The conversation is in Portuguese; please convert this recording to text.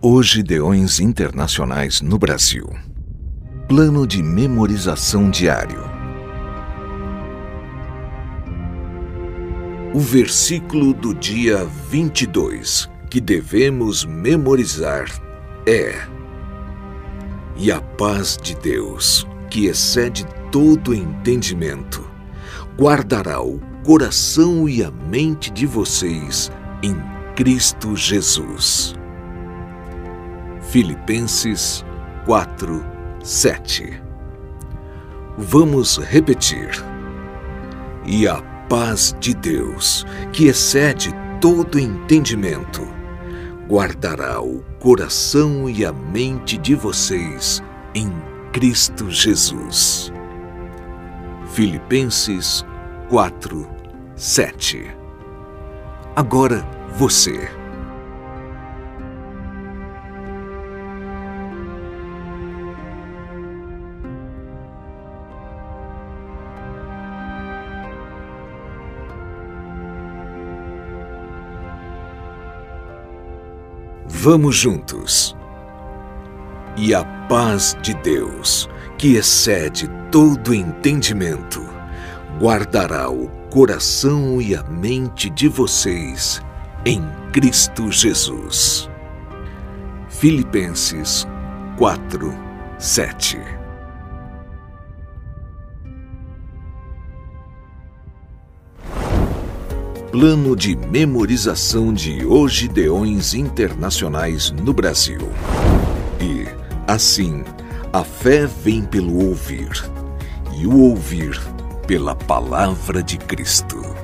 Hoje Deões Internacionais no Brasil. Plano de memorização diário. O versículo do dia 22 que devemos memorizar é: E a paz de Deus, que excede todo entendimento, guardará o coração e a mente de vocês em Cristo Jesus. Filipenses 4, 7 Vamos repetir. E a paz de Deus, que excede todo entendimento, guardará o coração e a mente de vocês em Cristo Jesus. Filipenses 4, 7 Agora você. Vamos juntos. E a paz de Deus, que excede todo entendimento, guardará o coração e a mente de vocês em Cristo Jesus. Filipenses 4, 7 Plano de memorização de Deões internacionais no Brasil. E, assim, a fé vem pelo ouvir, e o ouvir pela palavra de Cristo.